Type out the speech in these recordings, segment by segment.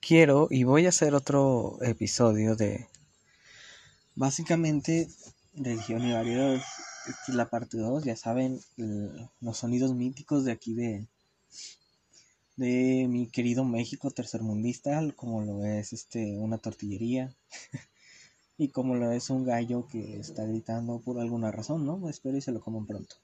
quiero y voy a hacer otro episodio de básicamente religión y variedades. La parte 2, ya saben, los sonidos míticos de aquí de, de mi querido México tercermundista, como lo es este una tortillería y como lo es un gallo que está gritando por alguna razón, ¿no? Espero y se lo coman pronto.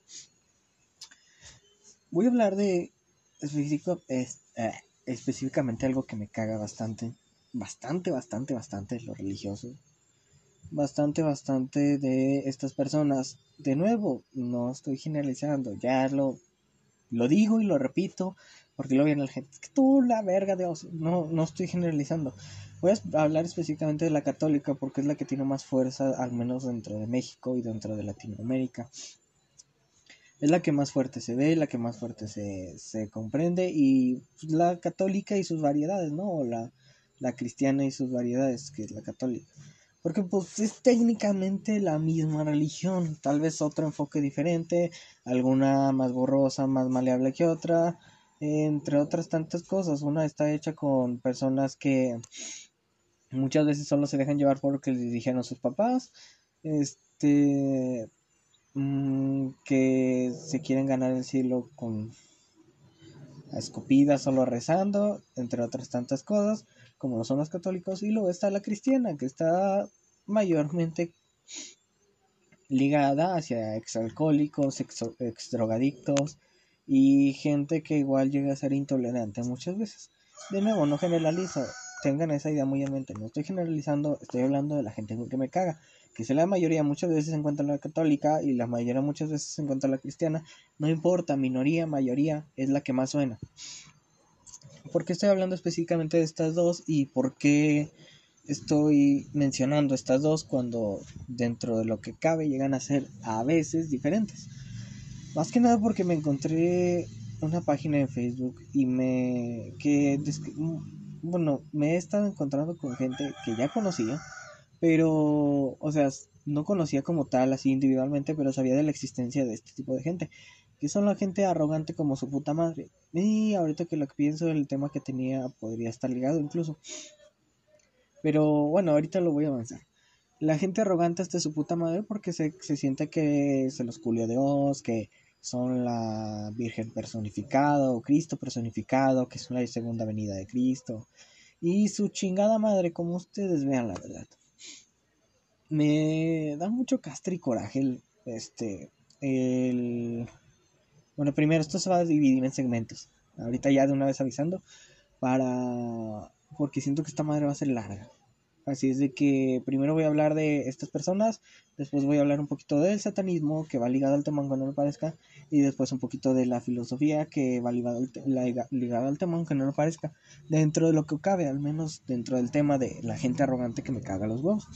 Voy a hablar de específico, es, eh, específicamente algo que me caga bastante, bastante, bastante, bastante lo religioso. Bastante, bastante de estas personas. De nuevo, no estoy generalizando, ya lo, lo digo y lo repito, porque lo viene la gente, es que tú la verga Dios, no, no estoy generalizando. Voy a hablar específicamente de la católica porque es la que tiene más fuerza, al menos dentro de México y dentro de Latinoamérica. Es la que más fuerte se ve, la que más fuerte se, se comprende y la católica y sus variedades, ¿no? O la, la cristiana y sus variedades, que es la católica. Porque pues es técnicamente la misma religión, tal vez otro enfoque diferente, alguna más borrosa, más maleable que otra, entre otras tantas cosas. Una está hecha con personas que muchas veces solo se dejan llevar por lo que les dijeron sus papás, este, mm, que se quieren ganar el cielo con escupidas, solo rezando, entre otras tantas cosas, como lo son los católicos, y luego está la cristiana, que está mayormente ligada hacia exalcohólicos, ex, y gente que igual llega a ser intolerante muchas veces. De nuevo, no generalizo, tengan esa idea muy en mente, no estoy generalizando, estoy hablando de la gente que me caga, que si la mayoría muchas veces se encuentra la católica y la mayoría muchas veces se encuentra la cristiana, no importa, minoría, mayoría, es la que más suena. ¿Por qué estoy hablando específicamente de estas dos y por qué estoy mencionando estas dos cuando dentro de lo que cabe llegan a ser a veces diferentes? Más que nada porque me encontré una página en Facebook y me que bueno, me he estado encontrando con gente que ya conocía, pero o sea, no conocía como tal así individualmente, pero sabía de la existencia de este tipo de gente, que son la gente arrogante como su puta madre. Y ahorita que lo que pienso el tema que tenía podría estar ligado incluso. Pero bueno, ahorita lo voy a avanzar. La gente arrogante está su puta madre porque se, se siente que se los culió Dios, que son la Virgen personificada o Cristo personificado, que es la segunda venida de Cristo. Y su chingada madre, como ustedes vean la verdad. Me da mucho castre y coraje este, el... Bueno, primero esto se va a dividir en segmentos. Ahorita ya de una vez avisando. Para... Porque siento que esta madre va a ser larga. Así es de que primero voy a hablar de estas personas, después voy a hablar un poquito del satanismo, que va ligado al tema aunque no lo parezca, y después un poquito de la filosofía, que va ligado al, ligado al tema aunque no lo parezca, dentro de lo que cabe, al menos dentro del tema de la gente arrogante que me caga los huevos.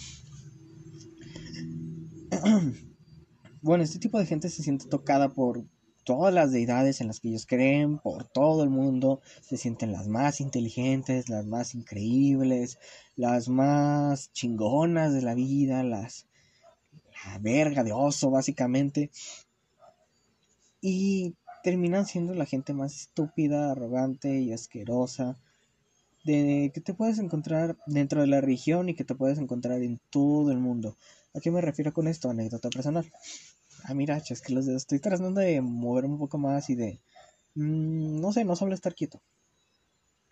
bueno, este tipo de gente se siente tocada por todas las deidades en las que ellos creen, por todo el mundo, se sienten las más inteligentes, las más increíbles, las más chingonas de la vida, las la verga de oso básicamente. Y terminan siendo la gente más estúpida, arrogante y asquerosa de que te puedes encontrar dentro de la región y que te puedes encontrar en todo el mundo. ¿A qué me refiero con esto? Anécdota personal. Ah, mira, es que los dedos estoy tratando de mover un poco más y de... Mm, no sé, no solo estar quieto.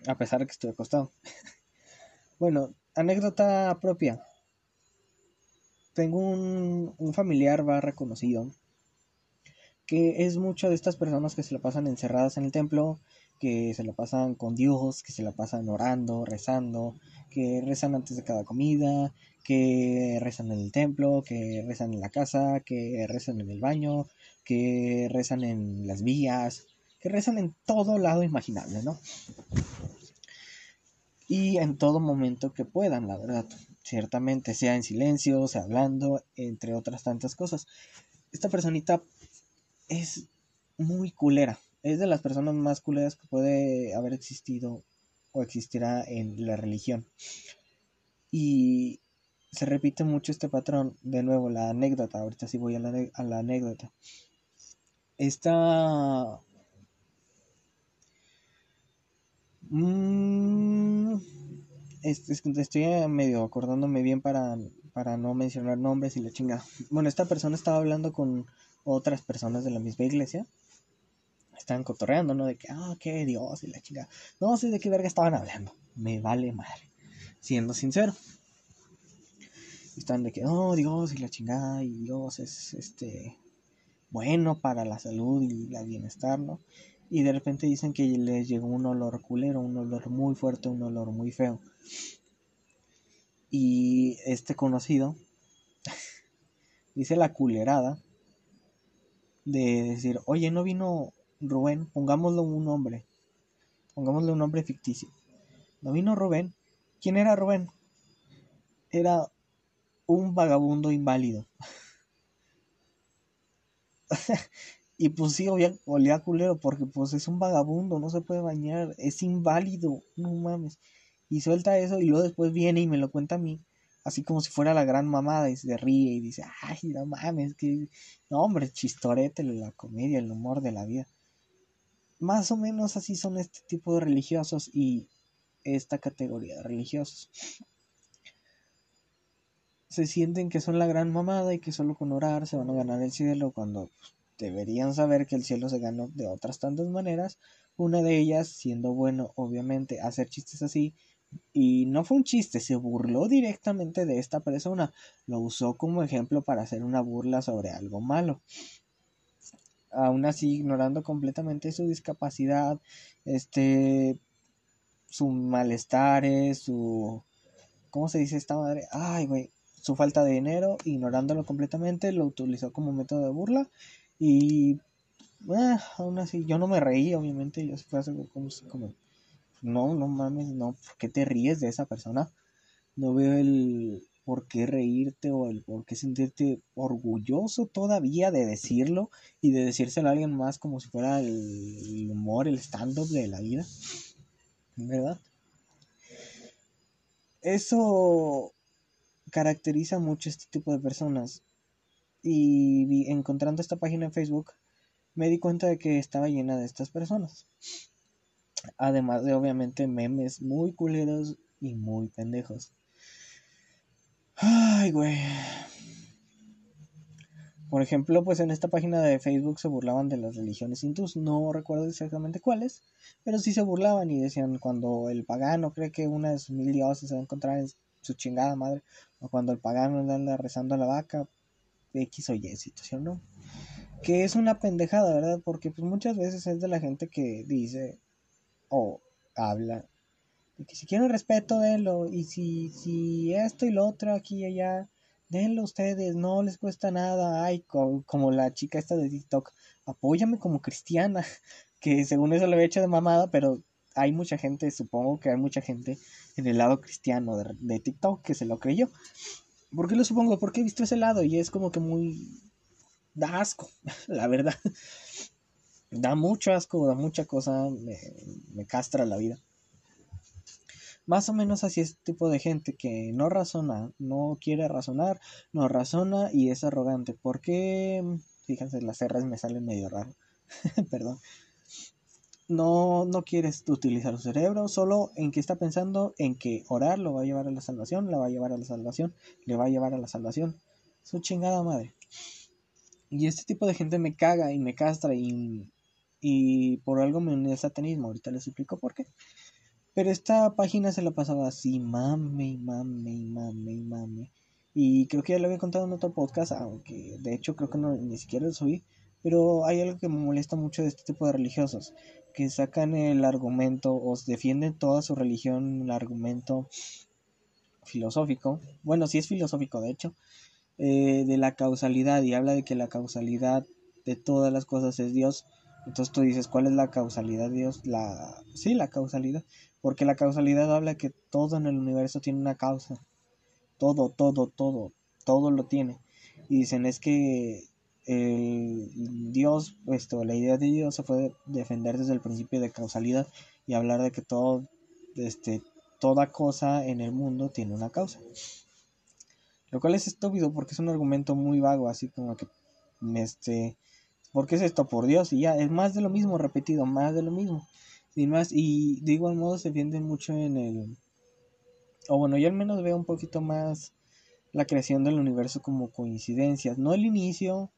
A pesar de que estoy acostado. bueno, anécdota propia. Tengo un, un familiar va reconocido que es mucho de estas personas que se la pasan encerradas en el templo, que se la pasan con Dios, que se la pasan orando, rezando, que rezan antes de cada comida, que rezan en el templo, que rezan en la casa, que rezan en el baño, que rezan en las vías, que rezan en todo lado imaginable, ¿no? Y en todo momento que puedan, la verdad. Ciertamente, sea en silencio, sea hablando, entre otras tantas cosas. Esta personita es muy culera. Es de las personas más culeras que puede haber existido o existirá en la religión. Y se repite mucho este patrón. De nuevo, la anécdota. Ahorita sí voy a la, anécdota. Esta... Mm, estoy medio acordándome bien para, para no mencionar nombres y la chingada. Bueno, esta persona estaba hablando con otras personas de la misma iglesia. Estaban cotorreando, ¿no? De que, ah, qué Dios y la chingada. No sé de qué verga estaban hablando. Me vale madre. Siendo sincero. Están de que, oh, Dios y la chingada. Y Dios es, este, bueno para la salud y el bienestar, ¿no? Y de repente dicen que les llegó un olor culero, un olor muy fuerte, un olor muy feo. Y este conocido dice la culerada de decir, oye, no vino Rubén, pongámoslo un nombre, pongámosle un nombre ficticio. No vino Rubén. ¿Quién era Rubén? Era un vagabundo inválido. y pues sí, olía, culero porque pues es un vagabundo, no se puede bañar, es inválido, no mames. Y suelta eso y luego después viene y me lo cuenta a mí, así como si fuera la gran mamada y se ríe y dice, ay, no mames, que... Hombre, chistorete, la comedia, el humor de la vida. Más o menos así son este tipo de religiosos y esta categoría de religiosos se sienten que son la gran mamada y que solo con orar se van a ganar el cielo cuando pues, deberían saber que el cielo se ganó de otras tantas maneras. Una de ellas siendo bueno, obviamente, hacer chistes así. Y no fue un chiste, se burló directamente de esta persona. Lo usó como ejemplo para hacer una burla sobre algo malo. Aún así, ignorando completamente su discapacidad, este, su malestar, su... ¿Cómo se dice esta madre? Ay, güey su falta de dinero, ignorándolo completamente, lo utilizó como método de burla y eh, aún así yo no me reí, obviamente, yo fue como, como, no, no mames, no, ¿por qué te ríes de esa persona? No veo el por qué reírte o el por qué sentirte orgulloso todavía de decirlo y de decírselo a alguien más como si fuera el humor, el stand-up de la vida. ¿Verdad? Eso caracteriza mucho este tipo de personas. Y encontrando esta página en Facebook, me di cuenta de que estaba llena de estas personas. Además de obviamente memes muy culeros y muy pendejos. Ay, güey. Por ejemplo, pues en esta página de Facebook se burlaban de las religiones hindús. No recuerdo exactamente cuáles, pero sí se burlaban y decían cuando el pagano cree que una de sus mil dioses se va a encontrar en su chingada madre, o cuando el pagano anda rezando a la vaca, X o Y situación, ¿no? Que es una pendejada, ¿verdad? Porque pues muchas veces es de la gente que dice o habla de que si quieren respeto, denlo, y si, si esto y lo otro aquí y allá, denlo ustedes, no les cuesta nada, ay, como, como la chica esta de TikTok, apóyame como cristiana, que según eso lo había hecho de mamada, pero hay mucha gente, supongo que hay mucha gente en el lado cristiano de, TikTok que se lo creyó. ¿Por qué lo supongo? Porque he visto ese lado y es como que muy... da asco, la verdad. Da mucho asco, da mucha cosa, me, me castra la vida. Más o menos así es este tipo de gente que no razona, no quiere razonar, no razona y es arrogante. ¿Por qué? Fíjense, las R's me salen medio raro. Perdón no, no quieres utilizar su cerebro, solo en que está pensando en que orar lo va a llevar a la salvación, la va a llevar a la salvación, le va a llevar a la salvación. Su chingada madre. Y este tipo de gente me caga y me castra y, y por algo me uní al satanismo. Ahorita les explico por qué. Pero esta página se la pasaba así, mame, mame, mame, mame. Y creo que ya lo había contado en otro podcast, aunque de hecho creo que no, ni siquiera lo subí. Pero hay algo que me molesta mucho de este tipo de religiosos que sacan el argumento o defienden toda su religión, el argumento filosófico, bueno, sí es filosófico de hecho, eh, de la causalidad y habla de que la causalidad de todas las cosas es Dios. Entonces tú dices, ¿cuál es la causalidad de Dios? La... Sí, la causalidad. Porque la causalidad habla que todo en el universo tiene una causa. Todo, todo, todo, todo lo tiene. Y dicen, es que el Dios, esto, la idea de Dios se puede defender desde el principio de causalidad y hablar de que todo, este, toda cosa en el mundo tiene una causa. Lo cual es estúpido porque es un argumento muy vago, así como que, este, ¿por qué es esto? Por Dios, y ya, es más de lo mismo, repetido, más de lo mismo. Sin más, y de igual modo se defiende mucho en el, o bueno, yo al menos veo un poquito más la creación del universo como coincidencias, no el inicio,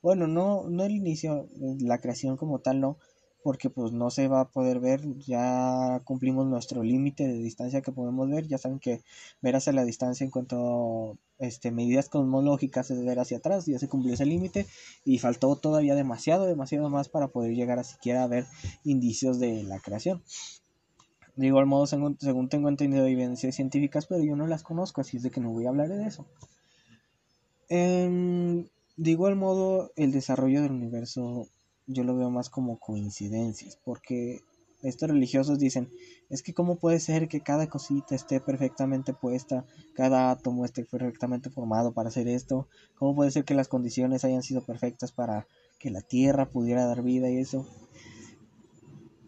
bueno, no, no el inicio, la creación como tal, no, porque pues no se va a poder ver, ya cumplimos nuestro límite de distancia que podemos ver, ya saben que ver hacia la distancia en cuanto a este, medidas cosmológicas es ver hacia atrás, ya se cumplió ese límite y faltó todavía demasiado, demasiado más para poder llegar a siquiera a ver indicios de la creación. De igual modo, según, según tengo entendido evidencias científicas, pero yo no las conozco, así es de que no voy a hablar de eso. Em, de igual modo, el desarrollo del universo yo lo veo más como coincidencias, porque estos religiosos dicen, es que cómo puede ser que cada cosita esté perfectamente puesta, cada átomo esté perfectamente formado para hacer esto, cómo puede ser que las condiciones hayan sido perfectas para que la Tierra pudiera dar vida y eso.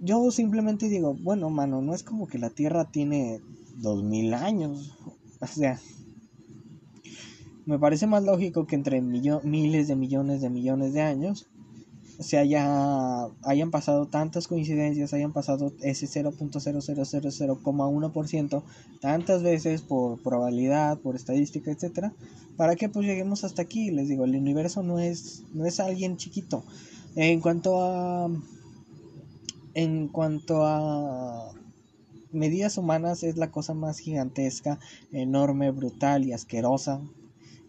Yo simplemente digo, bueno, mano, no es como que la Tierra tiene dos mil años, o sea, me parece más lógico que entre miles de millones de millones de años se haya, hayan pasado tantas coincidencias, hayan pasado ese 0.0000,1% tantas veces por probabilidad, por estadística, etcétera, para que pues lleguemos hasta aquí. Les digo, el universo no es, no es alguien chiquito. En cuanto a en cuanto a medidas humanas es la cosa más gigantesca, enorme, brutal y asquerosa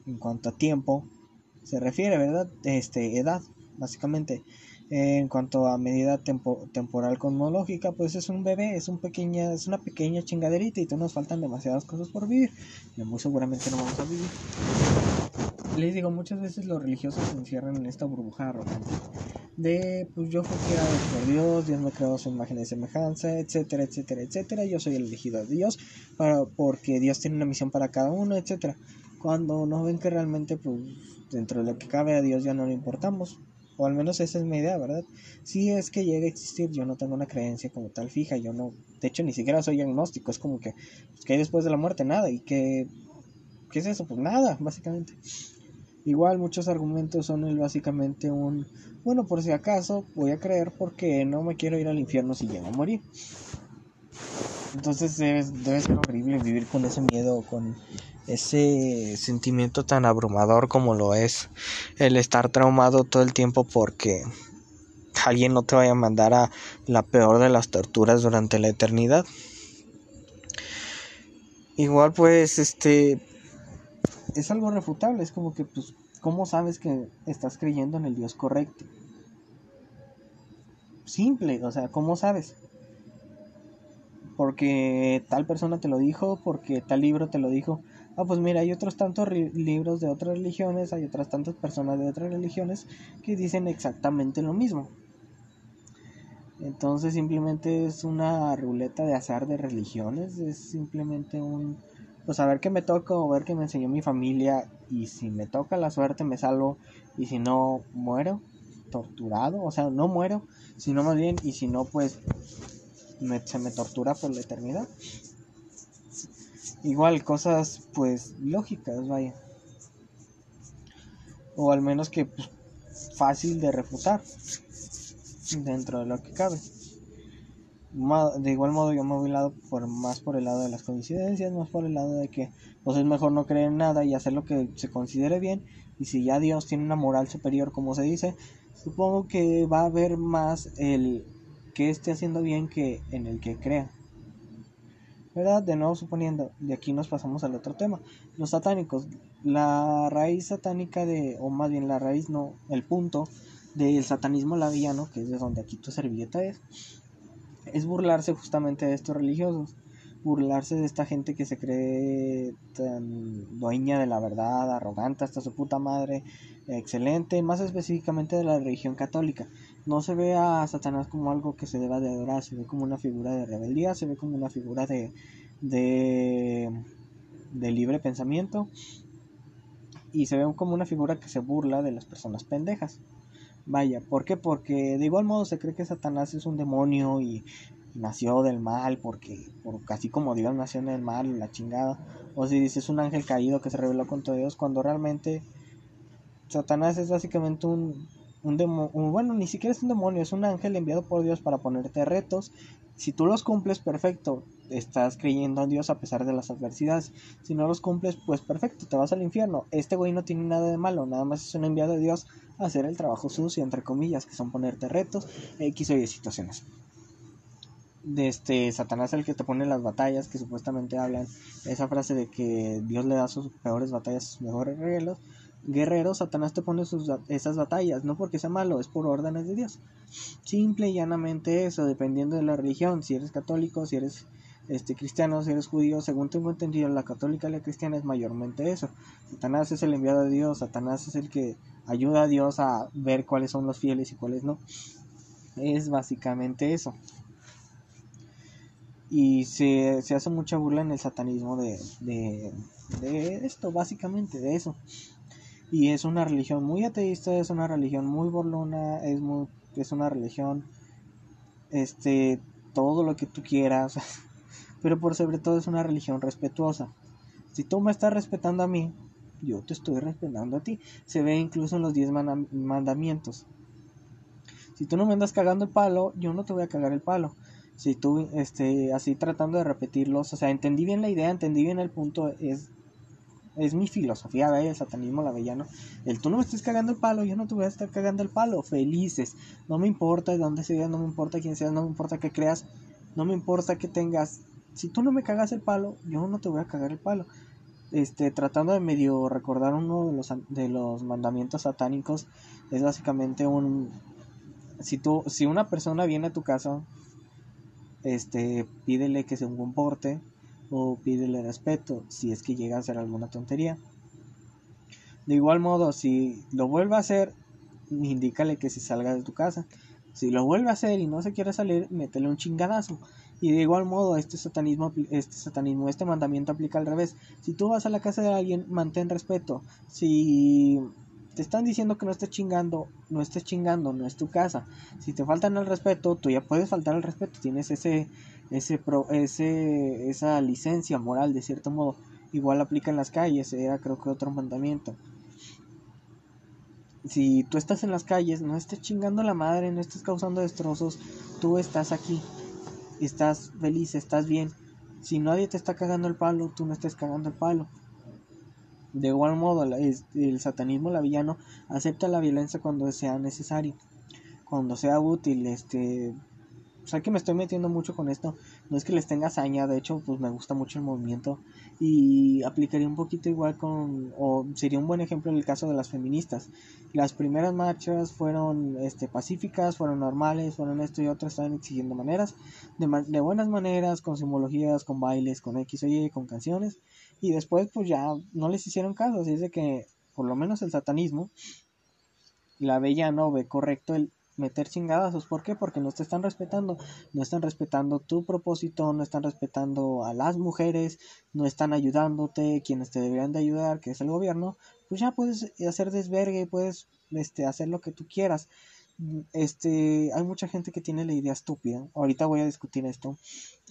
en cuanto a tiempo se refiere, ¿verdad? Este, edad básicamente. en cuanto a medida temporal cosmológica, pues es un bebé, es, un pequeña, es una pequeña chingaderita y todavía nos faltan demasiadas cosas por vivir. Y muy seguramente no vamos a vivir. Les digo, muchas veces los religiosos se encierran en esta burbuja arrogante de pues yo fui creado por Dios, Dios me creó su imagen y semejanza, etcétera, etcétera, etcétera, yo soy el elegido de Dios para, porque Dios tiene una misión para cada uno, etcétera. Cuando no ven que realmente pues dentro de lo que cabe a Dios ya no le importamos, o al menos esa es mi idea, ¿verdad? Si es que llega a existir, yo no tengo una creencia como tal fija, yo no, de hecho ni siquiera soy agnóstico, es como que, pues, hay después de la muerte nada, y que, ¿qué es eso? Pues nada, básicamente. Igual muchos argumentos son el básicamente un, bueno, por si acaso voy a creer porque no me quiero ir al infierno si llego a morir. Entonces debe, debe ser horrible vivir con ese miedo, con ese sentimiento tan abrumador como lo es el estar traumado todo el tiempo porque alguien no te vaya a mandar a la peor de las torturas durante la eternidad. Igual pues este es algo refutable, es como que pues ¿cómo sabes que estás creyendo en el Dios correcto? Simple, o sea, ¿cómo sabes? Porque tal persona te lo dijo, porque tal libro te lo dijo ah, pues mira, hay otros tantos libros de otras religiones, hay otras tantas personas de otras religiones que dicen exactamente lo mismo. Entonces simplemente es una ruleta de azar de religiones, es simplemente un, pues a ver qué me toca o ver qué me enseñó mi familia y si me toca la suerte me salvo y si no muero torturado, o sea, no muero, sino más bien y si no pues se me tortura por la eternidad. Igual cosas pues lógicas, vaya. O al menos que pues, fácil de refutar dentro de lo que cabe. De igual modo yo me voy lado por, más por el lado de las coincidencias, más por el lado de que pues es mejor no creer en nada y hacer lo que se considere bien. Y si ya Dios tiene una moral superior como se dice, supongo que va a haber más el que esté haciendo bien que en el que crea. ¿Verdad? De nuevo suponiendo, de aquí nos pasamos al otro tema, los satánicos, la raíz satánica de, o más bien la raíz no, el punto del satanismo laviano, que es de donde aquí tu servilleta es, es burlarse justamente de estos religiosos, burlarse de esta gente que se cree tan dueña de la verdad, arrogante hasta su puta madre, excelente, más específicamente de la religión católica, no se ve a Satanás como algo que se deba de adorar, se ve como una figura de rebeldía, se ve como una figura de, de, de libre pensamiento y se ve como una figura que se burla de las personas pendejas. Vaya, ¿por qué? Porque de igual modo se cree que Satanás es un demonio y, nació del mal, porque por, así como Dios nació en el mal, la chingada. O si dice es un ángel caído que se reveló contra Dios, cuando realmente Satanás es básicamente un, un demonio, bueno, ni siquiera es un demonio, es un ángel enviado por Dios para ponerte retos. Si tú los cumples, perfecto, estás creyendo en Dios a pesar de las adversidades. Si no los cumples, pues perfecto, te vas al infierno. Este güey no tiene nada de malo, nada más es un enviado de Dios a hacer el trabajo sucio, entre comillas, que son ponerte retos, X o Y situaciones. De este Satanás el que te pone las batallas, que supuestamente hablan esa frase de que Dios le da sus peores batallas sus mejores regalos guerrero, Satanás te pone sus, esas batallas, no porque sea malo, es por órdenes de Dios. Simple y llanamente eso, dependiendo de la religión, si eres católico, si eres este cristiano, si eres judío, según tengo entendido, la católica y la cristiana es mayormente eso. Satanás es el enviado de Dios, Satanás es el que ayuda a Dios a ver cuáles son los fieles y cuáles no. Es básicamente eso. Y se, se hace mucha burla en el satanismo de, de, de esto, básicamente, de eso y es una religión muy ateísta, es una religión muy borlona, es muy es una religión este todo lo que tú quieras, pero por sobre todo es una religión respetuosa. Si tú me estás respetando a mí, yo te estoy respetando a ti. Se ve incluso en los diez mandamientos. Si tú no me andas cagando el palo, yo no te voy a cagar el palo. Si tú, este, así tratando de repetirlos, o sea, entendí bien la idea, entendí bien el punto, es es mi filosofía, ¿ve? el satanismo lavellano. El tú no me estés cagando el palo, yo no te voy a estar cagando el palo. Felices. No me importa de dónde seas, no me importa quién seas, no me importa qué creas, no me importa que tengas. Si tú no me cagas el palo, yo no te voy a cagar el palo. Este, tratando de medio recordar uno de los, de los mandamientos satánicos, es básicamente un. Si, tú, si una persona viene a tu casa, este, pídele que se comporte o pídele respeto si es que llega a hacer alguna tontería. De igual modo, si lo vuelve a hacer, indícale que se salga de tu casa. Si lo vuelve a hacer y no se quiere salir, métele un chingadazo. Y de igual modo, este satanismo, este satanismo, este mandamiento aplica al revés. Si tú vas a la casa de alguien, mantén respeto. Si te están diciendo que no estés chingando, no estés chingando, no es tu casa. Si te faltan el respeto, tú ya puedes faltar el respeto. Tienes ese ese, pro, ese esa licencia moral de cierto modo igual aplica en las calles era creo que otro mandamiento. Si tú estás en las calles no estés chingando la madre no estés causando destrozos tú estás aquí. Estás feliz estás bien. Si nadie te está cagando el palo tú no estés cagando el palo. De igual modo el, el satanismo lavillano acepta la violencia cuando sea necesario cuando sea útil este o sea que me estoy metiendo mucho con esto. No es que les tenga hazaña, de hecho, pues me gusta mucho el movimiento. Y aplicaría un poquito igual con, o sería un buen ejemplo en el caso de las feministas. Las primeras marchas fueron este, pacíficas, fueron normales, fueron esto y otro, estaban exigiendo maneras, de, de buenas maneras, con simbologías, con bailes, con X o Y, con canciones. Y después, pues ya no les hicieron caso. Así es de que, por lo menos el satanismo, la bella no ve correcto el meter chingadazos. ¿Por qué? Porque no te están respetando. No están respetando tu propósito, no están respetando a las mujeres, no están ayudándote, quienes te deberían de ayudar, que es el gobierno. Pues ya puedes hacer desvergue, puedes este, hacer lo que tú quieras. Este, hay mucha gente que tiene la idea estúpida. Ahorita voy a discutir esto.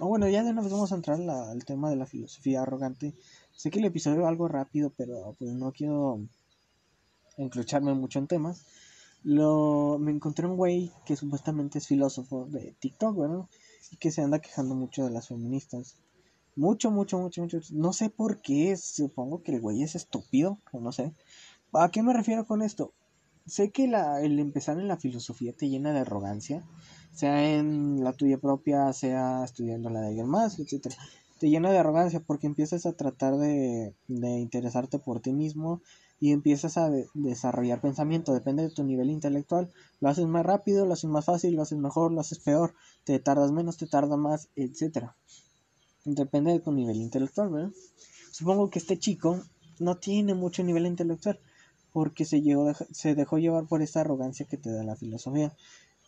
O bueno, ya de una vamos a entrar al tema de la filosofía arrogante. Sé que el episodio es algo rápido, pero pues no quiero encrocharme mucho en temas lo me encontré un güey que supuestamente es filósofo de TikTok, ¿verdad? Y que se anda quejando mucho de las feministas. Mucho, mucho, mucho, mucho. No sé por qué, supongo que el güey es estúpido, o no sé. ¿A qué me refiero con esto? Sé que la, el empezar en la filosofía te llena de arrogancia, sea en la tuya propia, sea estudiando la de alguien más, etcétera. Te llena de arrogancia porque empiezas a tratar de, de interesarte por ti mismo, y empiezas a desarrollar pensamiento, depende de tu nivel intelectual, lo haces más rápido, lo haces más fácil, lo haces mejor, lo haces peor, te tardas menos, te tarda más, etcétera. Depende de tu nivel intelectual, ¿verdad? Supongo que este chico no tiene mucho nivel intelectual porque se, se dejó llevar por esa arrogancia que te da la filosofía.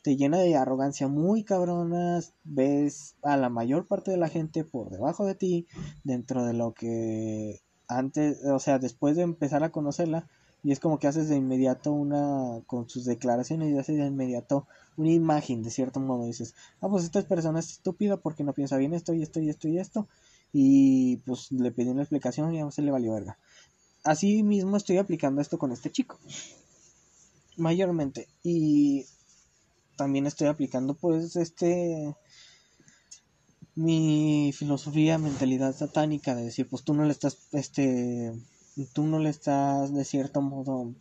Te llena de arrogancia muy cabronas, ves a la mayor parte de la gente por debajo de ti, dentro de lo que antes, o sea, después de empezar a conocerla, y es como que haces de inmediato una, con sus declaraciones, y haces de inmediato una imagen, de cierto modo, dices, ah, pues esta persona es estúpida porque no piensa bien esto y esto y esto y esto, y pues le pedí una explicación y a se le valió verga. Así mismo estoy aplicando esto con este chico, mayormente, y también estoy aplicando pues este mi filosofía, mentalidad satánica de decir, pues tú no le estás, este, tú no le estás de cierto modo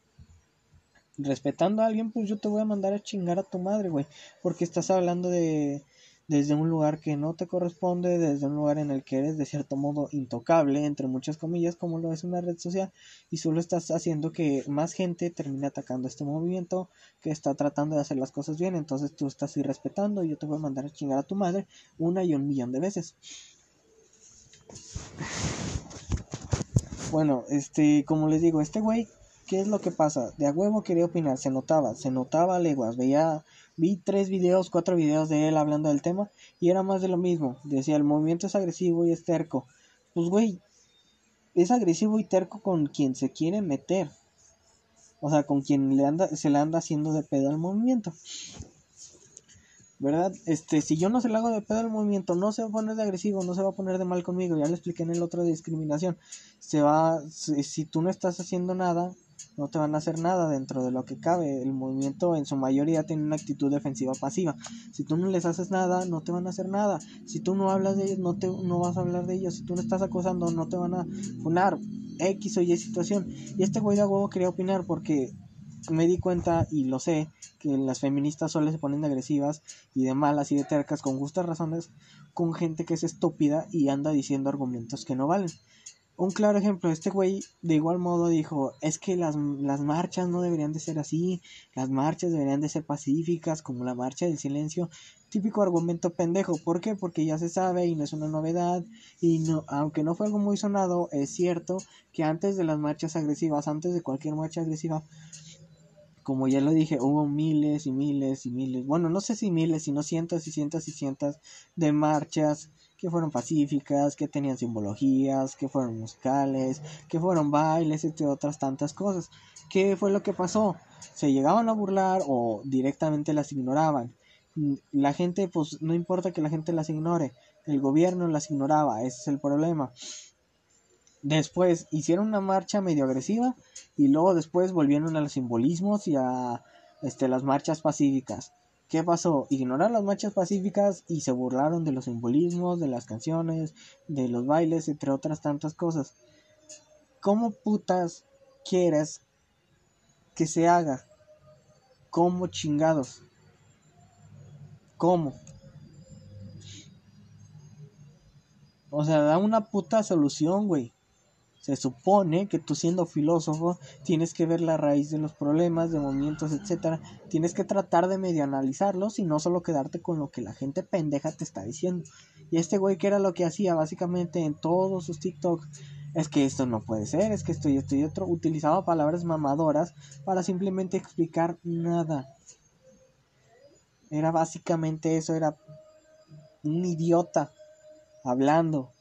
respetando a alguien, pues yo te voy a mandar a chingar a tu madre, güey, porque estás hablando de desde un lugar que no te corresponde, desde un lugar en el que eres de cierto modo intocable, entre muchas comillas, como lo es una red social, y solo estás haciendo que más gente termine atacando este movimiento que está tratando de hacer las cosas bien, entonces tú estás irrespetando y yo te voy a mandar a chingar a tu madre una y un millón de veces. Bueno, este, como les digo, este güey, ¿qué es lo que pasa? De a huevo quería opinar, se notaba, se notaba leguas, veía Vi tres videos, cuatro videos de él hablando del tema y era más de lo mismo. Decía, el movimiento es agresivo y es terco. Pues, güey, es agresivo y terco con quien se quiere meter. O sea, con quien le anda, se le anda haciendo de pedo al movimiento. ¿Verdad? Este, si yo no se le hago de pedo al movimiento, no se va a poner de agresivo, no se va a poner de mal conmigo. Ya lo expliqué en el otro discriminación. Se va, si tú no estás haciendo nada, no te van a hacer nada dentro de lo que cabe. El movimiento en su mayoría tiene una actitud defensiva pasiva. Si tú no les haces nada, no te van a hacer nada. Si tú no hablas de ellos, no, te, no vas a hablar de ellos. Si tú no estás acosando, no te van a funar. X o Y situación. Y este güey de huevo quería opinar porque me di cuenta y lo sé que las feministas solo se ponen agresivas y de malas y de tercas con justas razones con gente que es estúpida y anda diciendo argumentos que no valen. Un claro ejemplo, este güey de igual modo dijo, es que las, las, marchas no deberían de ser así, las marchas deberían de ser pacíficas, como la marcha del silencio. Típico argumento pendejo, ¿por qué? Porque ya se sabe y no es una novedad, y no, aunque no fue algo muy sonado, es cierto que antes de las marchas agresivas, antes de cualquier marcha agresiva, como ya lo dije, hubo miles y miles y miles, bueno, no sé si miles, sino cientos y cientos y cientos de marchas que fueron pacíficas, que tenían simbologías, que fueron musicales, que fueron bailes, entre otras tantas cosas. ¿Qué fue lo que pasó? Se llegaban a burlar o directamente las ignoraban. La gente, pues no importa que la gente las ignore, el gobierno las ignoraba, ese es el problema. Después hicieron una marcha medio agresiva y luego después volvieron a los simbolismos y a este, las marchas pacíficas. ¿Qué pasó? Ignoraron las marchas pacíficas y se burlaron de los simbolismos, de las canciones, de los bailes, entre otras tantas cosas. ¿Cómo putas quieres que se haga? ¿Cómo chingados? ¿Cómo? O sea, da una puta solución, güey. Se supone que tú siendo filósofo tienes que ver la raíz de los problemas, de movimientos, etcétera. Tienes que tratar de medio analizarlos y no solo quedarte con lo que la gente pendeja te está diciendo. Y este güey que era lo que hacía básicamente en todos sus TikToks es que esto no puede ser, es que esto y esto y otro utilizaba palabras mamadoras para simplemente explicar nada. Era básicamente eso, era un idiota hablando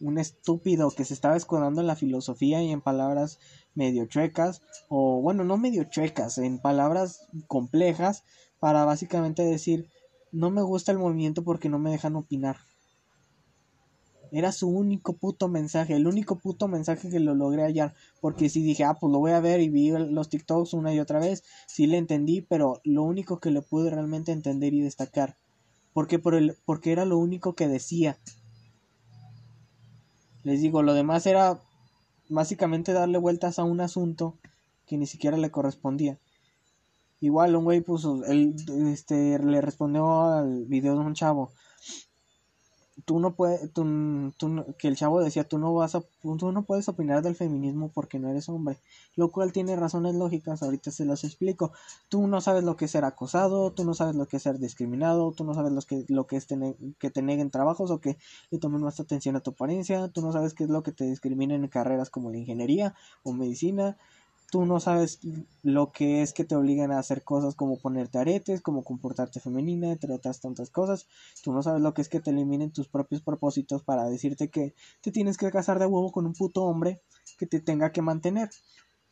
un estúpido que se estaba escudando en la filosofía y en palabras medio chuecas, o bueno, no medio chuecas, en palabras complejas, para básicamente decir, no me gusta el movimiento porque no me dejan opinar. Era su único puto mensaje, el único puto mensaje que lo logré hallar. Porque si dije, ah, pues lo voy a ver y vi los TikToks una y otra vez, sí le entendí, pero lo único que le pude realmente entender y destacar. Porque, por el, porque era lo único que decía. Les digo, lo demás era básicamente darle vueltas a un asunto que ni siquiera le correspondía. Igual un güey puso, él este, le respondió al video de un chavo tú no puedes, tú, que el chavo decía, tú no vas a, tú no puedes opinar del feminismo porque no eres hombre, lo cual tiene razones lógicas, ahorita se las explico, tú no sabes lo que es ser acosado, tú no sabes lo que es ser discriminado, tú no sabes lo que, lo que es tener, que te neguen trabajos o que le tomen más atención a tu apariencia, tú no sabes qué es lo que te discriminen en carreras como la ingeniería o medicina, tú no sabes lo que es que te obligan a hacer cosas como ponerte aretes, como comportarte femenina, entre otras tantas cosas. Tú no sabes lo que es que te eliminen tus propios propósitos para decirte que te tienes que casar de huevo con un puto hombre que te tenga que mantener.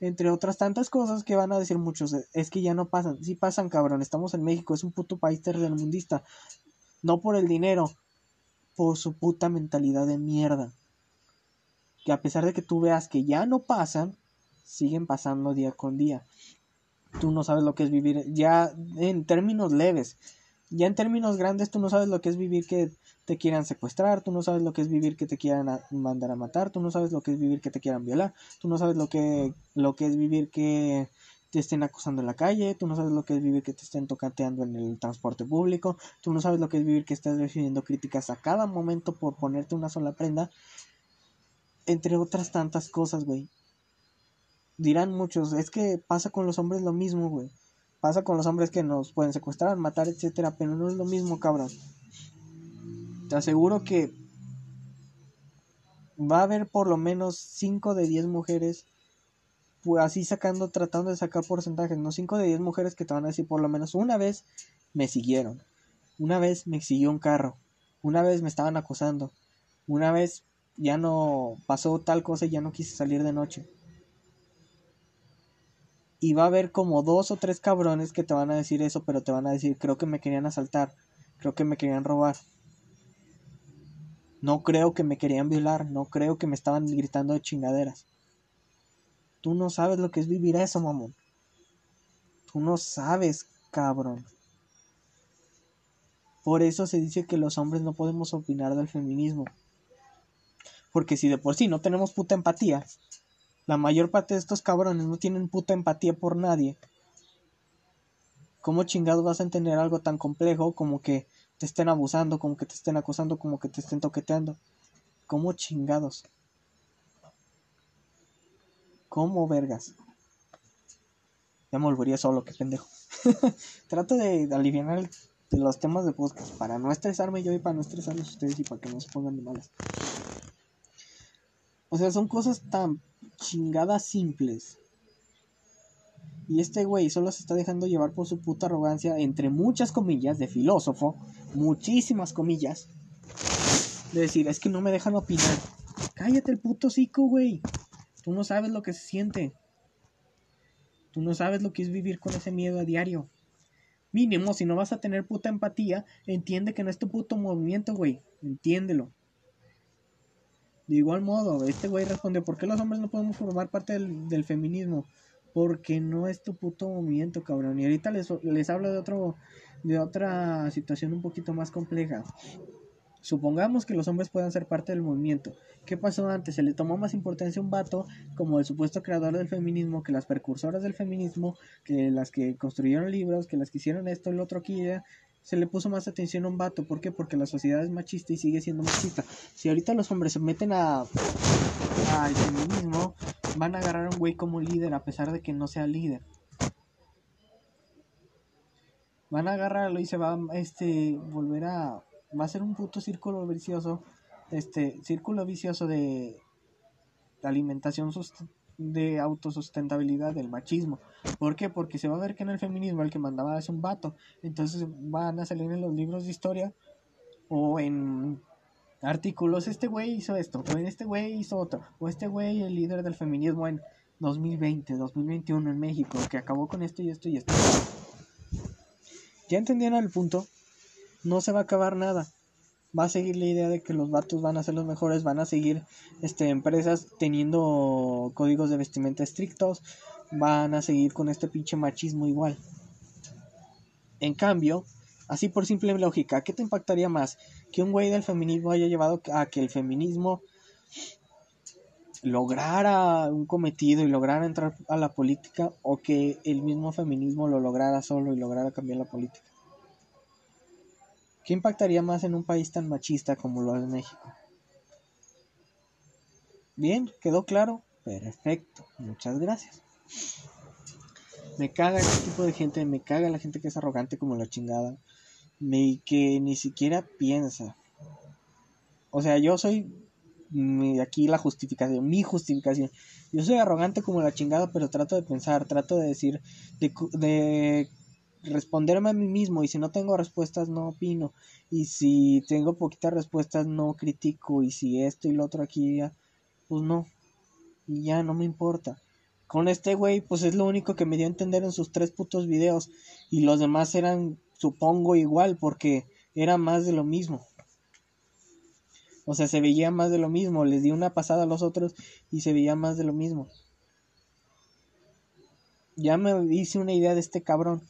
Entre otras tantas cosas que van a decir muchos, es que ya no pasan. Sí pasan, cabrón. Estamos en México, es un puto país tercermundista. No por el dinero, por su puta mentalidad de mierda. Que a pesar de que tú veas que ya no pasan, siguen pasando día con día. Tú no sabes lo que es vivir, ya en términos leves, ya en términos grandes tú no sabes lo que es vivir que te quieran secuestrar, tú no sabes lo que es vivir que te quieran mandar a matar, tú no sabes lo que es vivir que te quieran violar, tú no sabes lo que, lo que es vivir que te estén acusando en la calle, tú no sabes lo que es vivir que te estén tocateando en el transporte público, tú no sabes lo que es vivir que estés recibiendo críticas a cada momento por ponerte una sola prenda, entre otras tantas cosas, güey. Dirán muchos, es que pasa con los hombres lo mismo, güey. Pasa con los hombres que nos pueden secuestrar, matar, etcétera, pero no es lo mismo, cabrón. Te aseguro que va a haber por lo menos 5 de 10 mujeres pues así sacando, tratando de sacar porcentajes, ¿no? 5 de 10 mujeres que te van a decir por lo menos una vez me siguieron, una vez me siguió un carro, una vez me estaban acosando, una vez ya no pasó tal cosa y ya no quise salir de noche. Y va a haber como dos o tres cabrones que te van a decir eso, pero te van a decir, creo que me querían asaltar, creo que me querían robar. No creo que me querían violar, no creo que me estaban gritando de chingaderas. Tú no sabes lo que es vivir eso, mamón. Tú no sabes, cabrón. Por eso se dice que los hombres no podemos opinar del feminismo. Porque si de por sí no tenemos puta empatía, la mayor parte de estos cabrones no tienen puta empatía por nadie. ¿Cómo chingados vas a entender algo tan complejo como que te estén abusando, como que te estén acosando, como que te estén toqueteando? ¿Cómo chingados? ¿Cómo vergas? Ya me volvería solo, qué pendejo. Trato de aliviar los temas de podcast para no estresarme yo y para no estresarlos ustedes y para que no se pongan de malas. O sea, son cosas tan chingadas simples. Y este güey solo se está dejando llevar por su puta arrogancia, entre muchas comillas, de filósofo, muchísimas comillas, de decir, es que no me dejan opinar. Cállate el puto cico, güey. Tú no sabes lo que se siente. Tú no sabes lo que es vivir con ese miedo a diario. Mínimo, si no vas a tener puta empatía, entiende que no es tu puto movimiento, güey. Entiéndelo. De igual modo, este güey respondió, ¿por qué los hombres no podemos formar parte del, feminismo? Porque no es tu puto movimiento, cabrón. Y ahorita les, les hablo de otro, de otra situación un poquito más compleja. Supongamos que los hombres puedan ser parte del movimiento. ¿Qué pasó antes? Se le tomó más importancia a un vato como el supuesto creador del feminismo que las precursoras del feminismo, que las que construyeron libros, que las que hicieron esto, el otro aquí. Se le puso más atención a un vato. ¿Por qué? Porque la sociedad es machista y sigue siendo machista. Si ahorita los hombres se meten a al feminismo, van a agarrar a un güey como líder a pesar de que no sea líder. Van a agarrarlo y se va a este, volver a va a ser un puto círculo vicioso, este, círculo vicioso de alimentación de autosustentabilidad del machismo. ¿Por qué? Porque se va a ver que en el feminismo el que mandaba es un vato. Entonces van a salir en los libros de historia o en artículos, este güey hizo esto, o en este güey hizo otro, o este güey el líder del feminismo en 2020, 2021 en México, que acabó con esto y esto y esto. ¿Ya entendieron el punto? no se va a acabar nada. Va a seguir la idea de que los vatos van a ser los mejores, van a seguir este, empresas teniendo códigos de vestimenta estrictos, van a seguir con este pinche machismo igual. En cambio, así por simple lógica, ¿qué te impactaría más? Que un güey del feminismo haya llevado a que el feminismo lograra un cometido y lograra entrar a la política o que el mismo feminismo lo lograra solo y lograra cambiar la política. ¿Qué impactaría más en un país tan machista como lo es México? Bien, quedó claro. Perfecto, muchas gracias. Me caga este tipo de gente, me caga la gente que es arrogante como la chingada, me, que ni siquiera piensa. O sea, yo soy aquí la justificación, mi justificación. Yo soy arrogante como la chingada, pero trato de pensar, trato de decir, de, de responderme a mí mismo y si no tengo respuestas no opino y si tengo poquitas respuestas no critico y si esto y lo otro aquí pues no y ya no me importa. Con este güey pues es lo único que me dio a entender en sus tres putos videos y los demás eran supongo igual porque era más de lo mismo. O sea se veía más de lo mismo les di una pasada a los otros y se veía más de lo mismo. Ya me hice una idea de este cabrón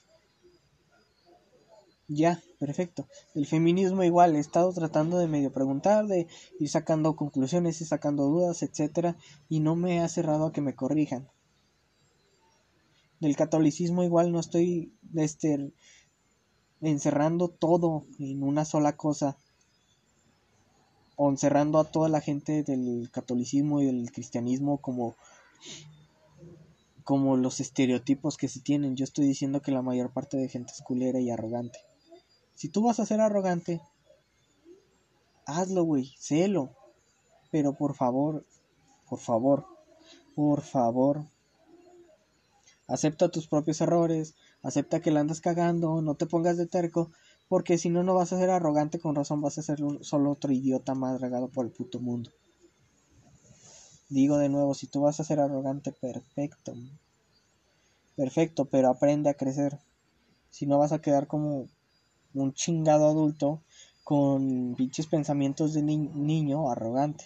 Ya, perfecto. El feminismo igual, he estado tratando de medio preguntar, de ir sacando conclusiones y sacando dudas, etcétera, y no me ha cerrado a que me corrijan. Del catolicismo igual no estoy este encerrando todo en una sola cosa o encerrando a toda la gente del catolicismo y del cristianismo como como los estereotipos que se tienen. Yo estoy diciendo que la mayor parte de gente es culera y arrogante. Si tú vas a ser arrogante, hazlo, güey, sélo. Pero por favor, por favor, por favor, acepta tus propios errores, acepta que la andas cagando, no te pongas de terco, porque si no, no vas a ser arrogante, con razón vas a ser solo otro idiota más regado por el puto mundo. Digo de nuevo, si tú vas a ser arrogante, perfecto. Perfecto, pero aprende a crecer. Si no vas a quedar como un chingado adulto con pinches pensamientos de niño arrogante.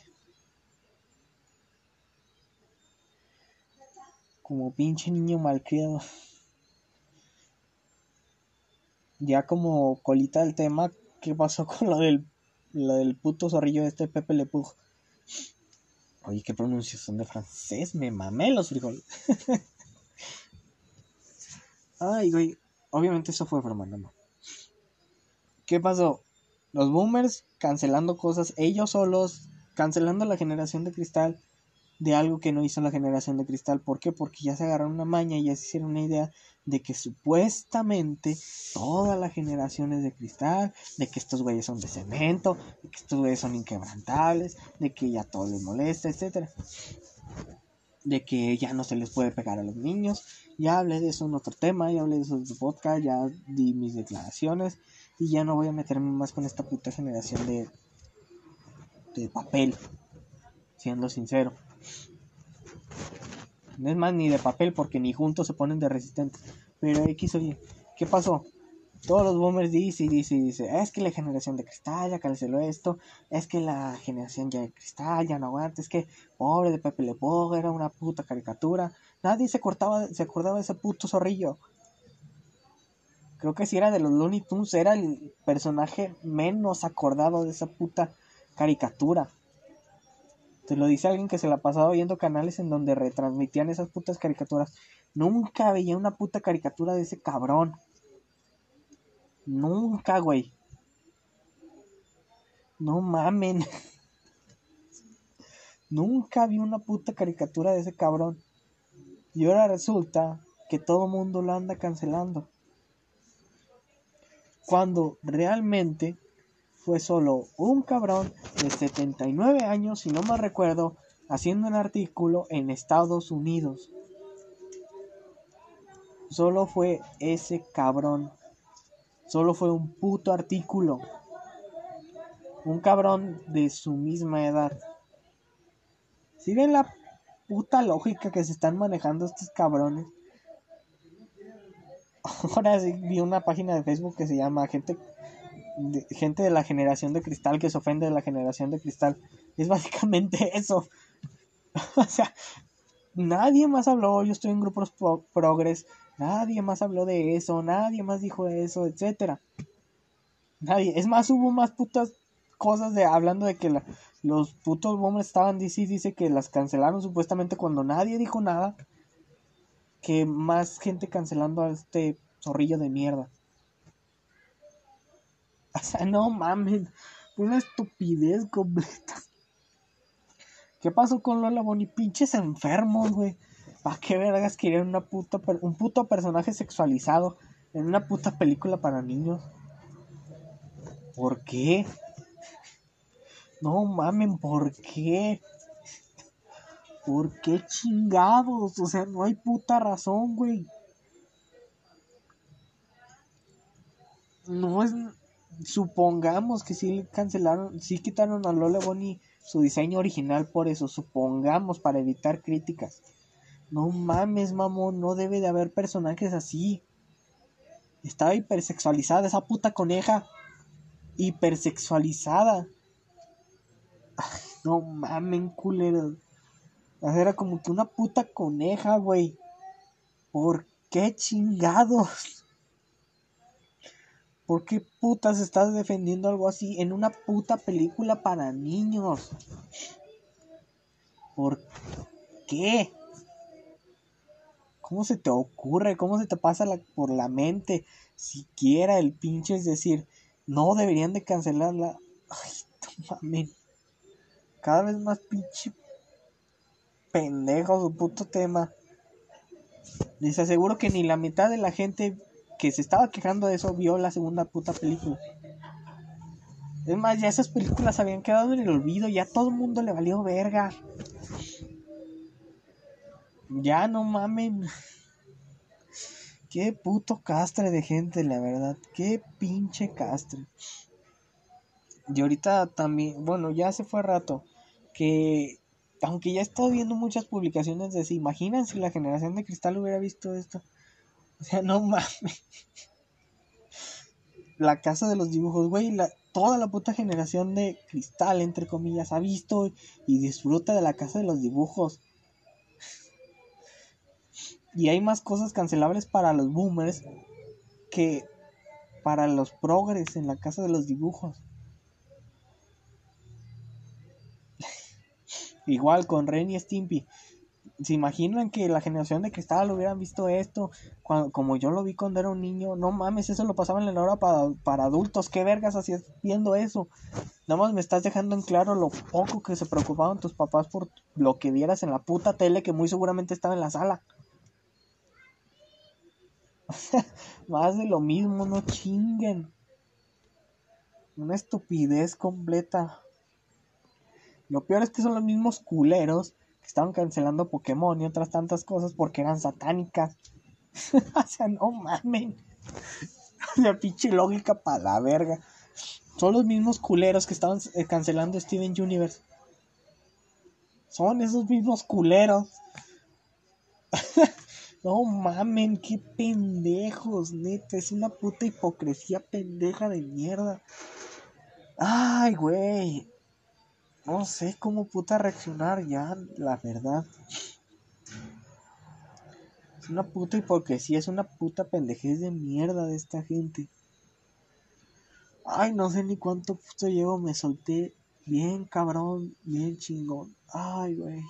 Como pinche niño malcriado. ya como colita del tema, ¿qué pasó con lo del, lo del puto zorrillo este Pepe Le Pug? Oye, qué pronunciación de francés, me mamé los frijoles. Ay, güey, obviamente eso fue broma, no. ¿Qué pasó? Los boomers cancelando cosas, ellos solos, cancelando la generación de cristal de algo que no hizo la generación de cristal. ¿Por qué? Porque ya se agarraron una maña y ya se hicieron una idea de que supuestamente todas las generaciones de cristal, de que estos güeyes son de cemento, de que estos güeyes son inquebrantables, de que ya todo les molesta, etcétera. De que ya no se les puede pegar a los niños. Ya hablé de eso en otro tema, ya hablé de eso en su podcast, ya di mis declaraciones y ya no voy a meterme más con esta puta generación de, de papel, siendo sincero. No es más ni de papel porque ni juntos se ponen de resistentes. Pero X, oye, ¿qué pasó? Todos los boomers dicen y dicen y dicen, es que la generación de cristal ya canceló esto, es que la generación ya de cristal ya no aguanta, es que pobre de Pepe Le era una puta caricatura. Nadie se cortaba, se acordaba de ese puto zorrillo. Creo que si era de los Looney Tunes, era el personaje menos acordado de esa puta caricatura. Te lo dice alguien que se la pasaba viendo canales en donde retransmitían esas putas caricaturas. Nunca veía una puta caricatura de ese cabrón. Nunca, güey. No mamen. Nunca vi una puta caricatura de ese cabrón. Y ahora resulta que todo mundo lo anda cancelando. Cuando realmente fue solo un cabrón de 79 años, si no me recuerdo, haciendo un artículo en Estados Unidos. Solo fue ese cabrón. Solo fue un puto artículo. Un cabrón de su misma edad. Si ven la puta lógica que se están manejando estos cabrones. Ahora sí vi una página de Facebook que se llama Gente gente de la generación de cristal que se ofende de la generación de cristal. Es básicamente eso. o sea, nadie más habló, yo estoy en grupos progres, nadie más habló de eso, nadie más dijo eso, etcétera. Nadie, es más, hubo más putas cosas de hablando de que los putos bombers estaban DC, dice que las cancelaron supuestamente cuando nadie dijo nada. Que más gente cancelando a este zorrillo de mierda. O sea, no mames. Una estupidez completa. ¿Qué pasó con Lola Bonnie? Pinches enfermos, güey. ¿Para qué vergas querían una puta, un puto personaje sexualizado en una puta película para niños? ¿Por qué? No mamen, ¿por qué? ¿Por qué chingados? O sea, no hay puta razón, güey. No es supongamos que sí cancelaron, sí quitaron a Lola Bonnie su diseño original por eso, supongamos para evitar críticas. No mames, mamón, no debe de haber personajes así. Estaba hipersexualizada esa puta coneja. Hipersexualizada. No mamen, culero. Era como que una puta coneja, güey. ¿Por qué chingados? ¿Por qué putas estás defendiendo algo así en una puta película para niños? ¿Por qué? ¿Cómo se te ocurre? ¿Cómo se te pasa por la mente? Siquiera el pinche es decir, no deberían de cancelarla. Ay, no mames. Cada vez más pinche pendejo su puto tema. Les aseguro que ni la mitad de la gente que se estaba quejando de eso vio la segunda puta película. Es más, ya esas películas habían quedado en el olvido, ya todo el mundo le valió verga. Ya no mamen. Qué puto castre de gente, la verdad. Qué pinche castre. Y ahorita también, bueno, ya se fue rato. Que aunque ya he estado viendo muchas publicaciones de si imaginan si la generación de cristal hubiera visto esto. O sea, no mames. La casa de los dibujos, güey, la, toda la puta generación de cristal, entre comillas, ha visto y disfruta de la casa de los dibujos. Y hay más cosas cancelables para los boomers que para los progres en la casa de los dibujos. Igual con Ren y Stimpy. ¿Se imaginan que la generación de cristal hubieran visto esto? Cuando, como yo lo vi cuando era un niño. No mames, eso lo pasaban en la hora para, para adultos. ¿Qué vergas hacías viendo eso? Nada más me estás dejando en claro lo poco que se preocupaban tus papás por lo que vieras en la puta tele que muy seguramente estaba en la sala. Más de lo mismo, no chinguen. Una estupidez completa. Lo peor es que son los mismos culeros que estaban cancelando Pokémon y otras tantas cosas porque eran satánicas. o sea, no mamen. La pinche lógica para la verga. Son los mismos culeros que estaban eh, cancelando Steven Universe. Son esos mismos culeros. no mamen, qué pendejos, neta. Es una puta hipocresía pendeja de mierda. Ay, güey. No sé cómo puta reaccionar ya, la verdad. Es una puta hipocresía, es una puta pendejez de mierda de esta gente. Ay, no sé ni cuánto puto llevo, me solté bien cabrón, bien chingón. Ay, güey.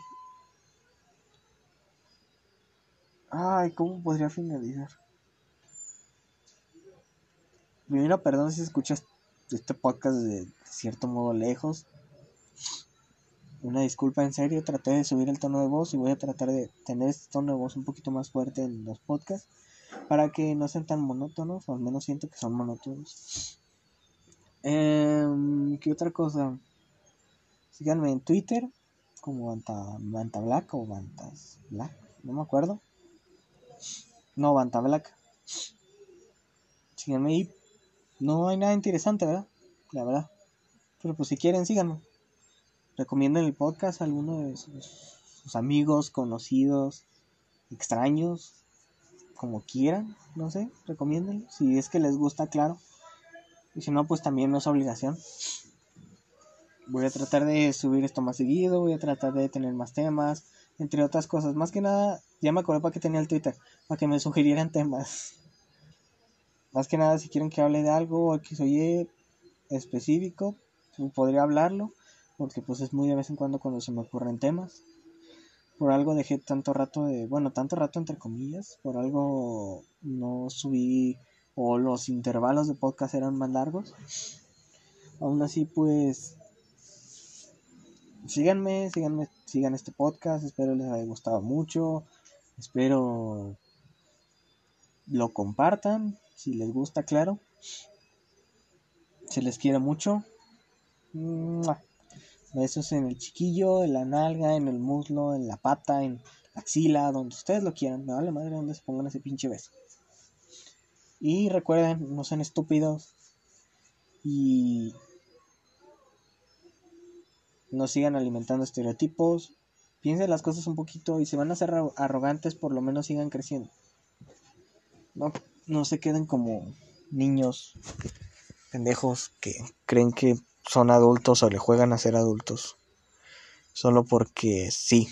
Ay, ¿cómo podría finalizar? Primero, perdón si escuchas este podcast de cierto modo lejos. Una disculpa en serio, traté de subir el tono de voz y voy a tratar de tener este tono de voz un poquito más fuerte en los podcasts para que no sean tan monótonos, o al menos siento que son monótonos. Eh, ¿Qué otra cosa? Síganme en Twitter como Banta, Black o Bantas Black, no me acuerdo. No, Banta Black. Síganme ahí. No hay nada interesante, ¿verdad? La verdad. Pero pues si quieren, síganme recomienden el podcast a alguno de sus, amigos, conocidos, extraños, como quieran, no sé, recomiéndenlo, si es que les gusta, claro. Y si no, pues también no es obligación. Voy a tratar de subir esto más seguido, voy a tratar de tener más temas, entre otras cosas. Más que nada, ya me acordé para que tenía el Twitter, para que me sugirieran temas. Más que nada, si quieren que hable de algo o que soy específico, podría hablarlo porque pues es muy de vez en cuando cuando se me ocurren temas. Por algo dejé tanto rato de, bueno, tanto rato entre comillas, por algo no subí o los intervalos de podcast eran más largos. Aún así pues síganme, síganme, sigan este podcast, espero les haya gustado mucho, espero lo compartan, si les gusta, claro. Se les quiere mucho. Besos en el chiquillo, en la nalga, en el muslo, en la pata, en la axila, donde ustedes lo quieran. Me vale madre donde se pongan ese pinche beso. Y recuerden, no sean estúpidos. Y no sigan alimentando estereotipos. Piensen las cosas un poquito y si van a ser arrogantes, por lo menos sigan creciendo. No, no se queden como niños pendejos que creen que son adultos o le juegan a ser adultos. Solo porque sí.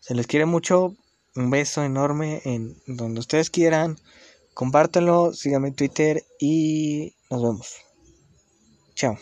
Se les quiere mucho. Un beso enorme en donde ustedes quieran. Compártanlo, síganme en Twitter y nos vemos. Chao.